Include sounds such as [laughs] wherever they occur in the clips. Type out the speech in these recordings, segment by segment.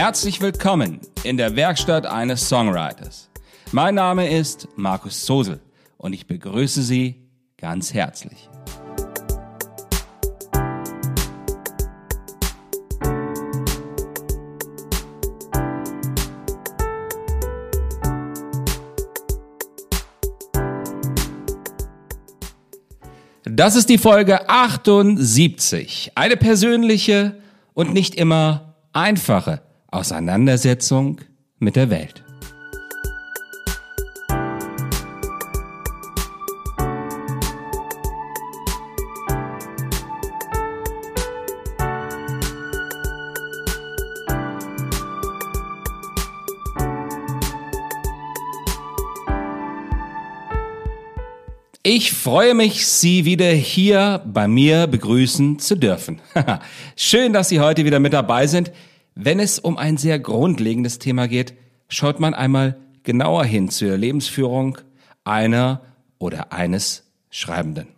Herzlich willkommen in der Werkstatt eines Songwriters. Mein Name ist Markus Sosel und ich begrüße Sie ganz herzlich. Das ist die Folge 78. Eine persönliche und nicht immer einfache Auseinandersetzung mit der Welt. Ich freue mich, Sie wieder hier bei mir begrüßen zu dürfen. [laughs] Schön, dass Sie heute wieder mit dabei sind. Wenn es um ein sehr grundlegendes Thema geht, schaut man einmal genauer hin zur Lebensführung einer oder eines Schreibenden.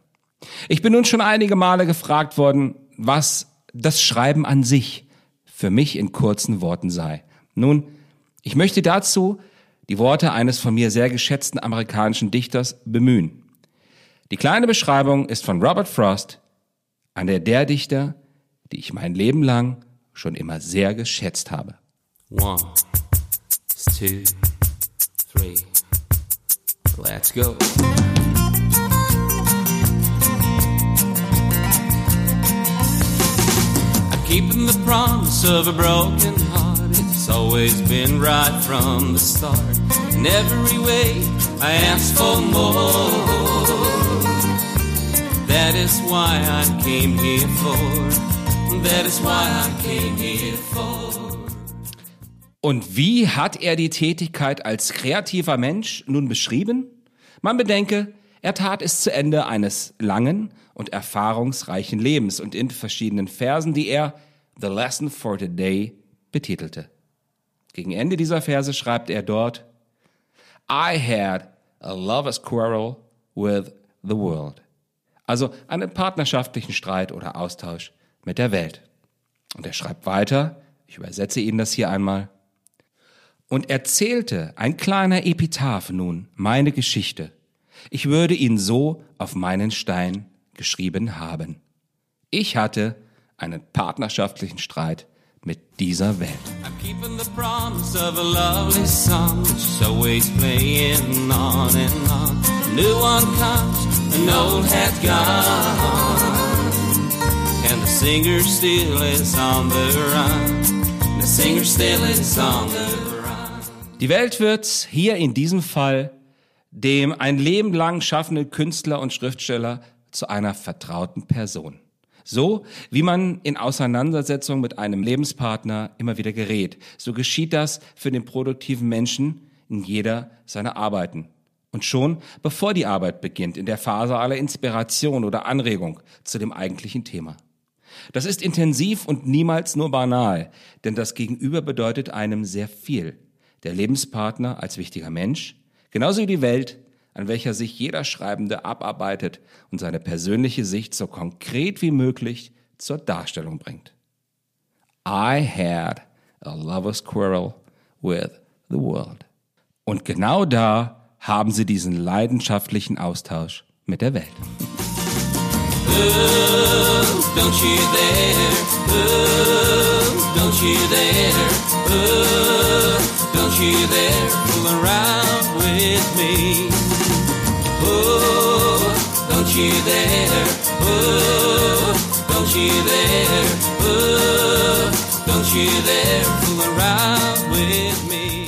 Ich bin nun schon einige Male gefragt worden, was das Schreiben an sich für mich in kurzen Worten sei. Nun, ich möchte dazu die Worte eines von mir sehr geschätzten amerikanischen Dichters bemühen. Die kleine Beschreibung ist von Robert Frost, einer der Dichter, die ich mein Leben lang schon immer sehr geschätzt habe. One, two, three, let's go. keeping the promise of a broken heart. It's always been right from the start. In every way, I ask for more. That is why I came here for. Und wie hat er die Tätigkeit als kreativer Mensch nun beschrieben? Man bedenke, er tat es zu Ende eines langen und erfahrungsreichen Lebens und in verschiedenen Versen, die er The Lesson for Today betitelte. Gegen Ende dieser Verse schreibt er dort, I had a lover's quarrel with the world. Also einen partnerschaftlichen Streit oder Austausch mit der Welt. Und er schreibt weiter, ich übersetze Ihnen das hier einmal. Und erzählte ein kleiner Epitaph nun meine Geschichte. Ich würde ihn so auf meinen Stein geschrieben haben. Ich hatte einen partnerschaftlichen Streit mit dieser Welt. I'm keeping the promise of a lovely song, always playing on and on. New one comes an old hat gone, singer still is on the run. The singer still is on the run. Die Welt wird hier in diesem Fall dem ein Leben lang schaffenden Künstler und Schriftsteller zu einer vertrauten Person. So wie man in Auseinandersetzung mit einem Lebenspartner immer wieder gerät, so geschieht das für den produktiven Menschen in jeder seiner Arbeiten. Und schon bevor die Arbeit beginnt, in der Phase aller Inspiration oder Anregung zu dem eigentlichen Thema. Das ist intensiv und niemals nur banal, denn das Gegenüber bedeutet einem sehr viel. Der Lebenspartner als wichtiger Mensch, genauso wie die Welt, an welcher sich jeder Schreibende abarbeitet und seine persönliche Sicht so konkret wie möglich zur Darstellung bringt. I had a lover's quarrel with the world. Und genau da haben sie diesen leidenschaftlichen Austausch mit der Welt. Don't you dare, ooh, don't you dare, ooh, don't you dare fool around with me. Ooh, don't you dare, ooh, don't you dare, ooh, don't you dare fool around with me.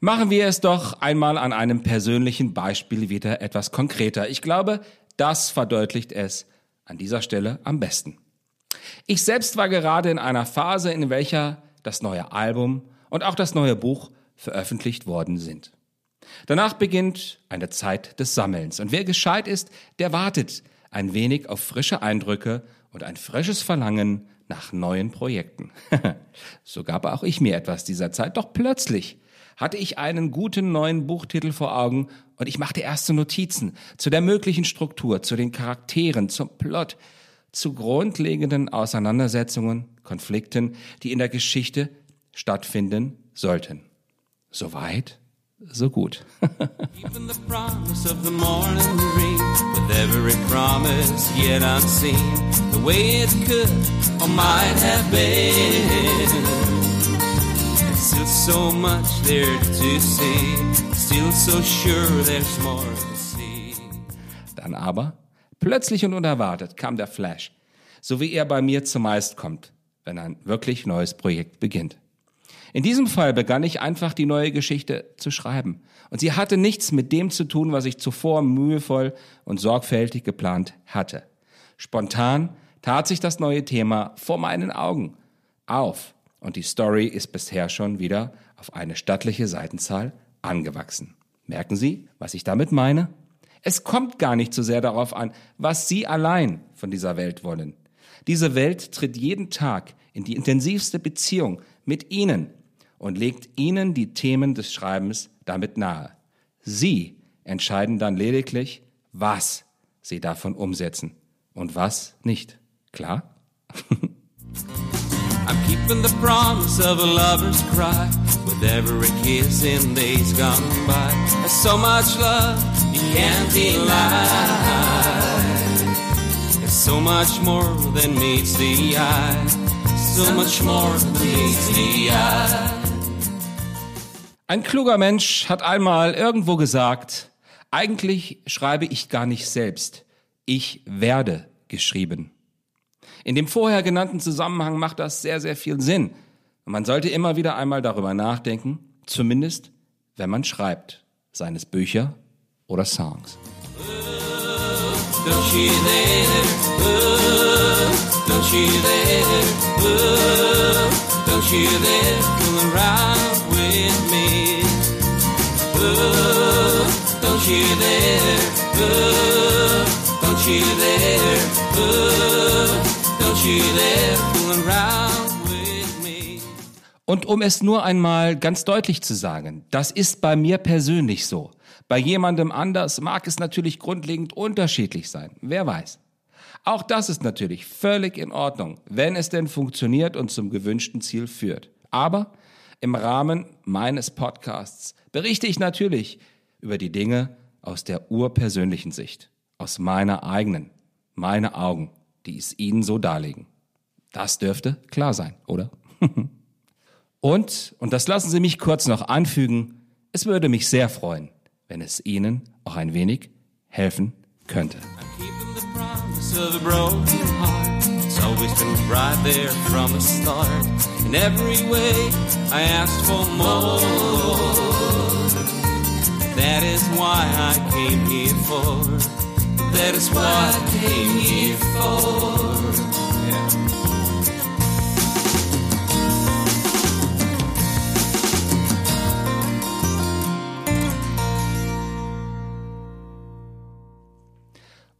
Machen wir es doch einmal an einem persönlichen Beispiel wieder etwas konkreter. Ich glaube, das verdeutlicht es an dieser Stelle am besten. Ich selbst war gerade in einer Phase, in welcher das neue Album und auch das neue Buch veröffentlicht worden sind. Danach beginnt eine Zeit des Sammelns und wer gescheit ist, der wartet ein wenig auf frische Eindrücke und ein frisches Verlangen nach neuen Projekten. [laughs] so gab auch ich mir etwas dieser Zeit, doch plötzlich hatte ich einen guten neuen Buchtitel vor Augen und ich machte erste Notizen zu der möglichen Struktur, zu den Charakteren, zum Plot, zu grundlegenden Auseinandersetzungen, Konflikten, die in der Geschichte stattfinden sollten. Soweit, so gut. [laughs] still so much there to see, still so sure there's more to see. Dann aber, plötzlich und unerwartet kam der Flash, so wie er bei mir zumeist kommt, wenn ein wirklich neues Projekt beginnt. In diesem Fall begann ich einfach die neue Geschichte zu schreiben. Und sie hatte nichts mit dem zu tun, was ich zuvor mühevoll und sorgfältig geplant hatte. Spontan tat sich das neue Thema vor meinen Augen auf. Und die Story ist bisher schon wieder auf eine stattliche Seitenzahl angewachsen. Merken Sie, was ich damit meine? Es kommt gar nicht so sehr darauf an, was Sie allein von dieser Welt wollen. Diese Welt tritt jeden Tag in die intensivste Beziehung mit Ihnen und legt Ihnen die Themen des Schreibens damit nahe. Sie entscheiden dann lediglich, was Sie davon umsetzen und was nicht. Klar? [laughs] I'm keeping the promise of a lover's cry with every kiss in days gone by. There's so much love you can't deny. There's so much more than meets the eye. So much more than meets the eye. Ein kluger Mensch hat einmal irgendwo gesagt, eigentlich schreibe ich gar nicht selbst, ich werde geschrieben. In dem vorher genannten Zusammenhang macht das sehr, sehr viel Sinn. Und man sollte immer wieder einmal darüber nachdenken, zumindest wenn man schreibt, seines Bücher oder Songs. Don't you there, Und um es nur einmal ganz deutlich zu sagen, das ist bei mir persönlich so. Bei jemandem anders mag es natürlich grundlegend unterschiedlich sein. Wer weiß. Auch das ist natürlich völlig in Ordnung, wenn es denn funktioniert und zum gewünschten Ziel führt. Aber im Rahmen meines Podcasts berichte ich natürlich über die Dinge aus der urpersönlichen Sicht, aus meiner eigenen, meine Augen, die es Ihnen so darlegen. Das dürfte klar sein, oder? [laughs] und, und das lassen Sie mich kurz noch anfügen, es würde mich sehr freuen, wenn es Ihnen auch ein wenig helfen könnte. That is why I came here for. That is what I came here for.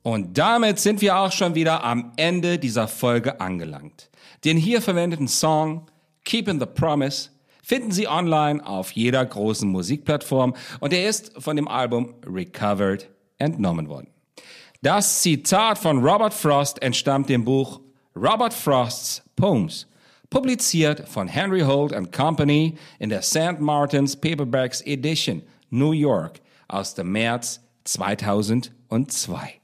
Und damit sind wir auch schon wieder am Ende dieser Folge angelangt. Den hier verwendeten Song Keeping the Promise finden Sie online auf jeder großen Musikplattform und er ist von dem Album Recovered entnommen worden. Das Zitat von Robert Frost entstammt dem Buch Robert Frost's Poems, publiziert von Henry Holt Company in der St. Martin's Paperbacks Edition, New York, aus dem März 2002.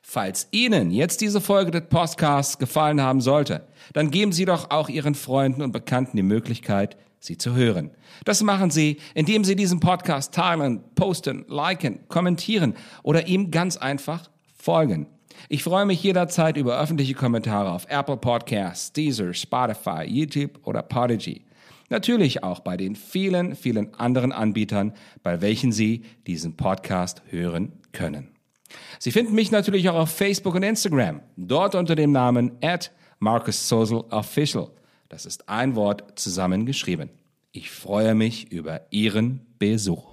Falls Ihnen jetzt diese Folge des Podcasts gefallen haben sollte, dann geben Sie doch auch Ihren Freunden und Bekannten die Möglichkeit, sie zu hören. Das machen Sie, indem Sie diesen Podcast teilen, posten, liken, kommentieren oder ihm ganz einfach folgen. Ich freue mich jederzeit über öffentliche Kommentare auf Apple Podcasts, Deezer, Spotify, YouTube oder Podigy. Natürlich auch bei den vielen, vielen anderen Anbietern, bei welchen Sie diesen Podcast hören können. Sie finden mich natürlich auch auf Facebook und Instagram, dort unter dem Namen at Marcus Sosel Official. Das ist ein Wort zusammengeschrieben. Ich freue mich über Ihren Besuch.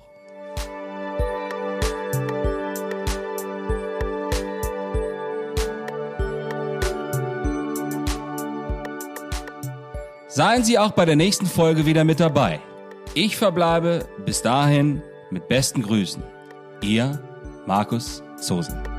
Seien Sie auch bei der nächsten Folge wieder mit dabei. Ich verbleibe bis dahin mit besten Grüßen. Ihr Markus Sosen.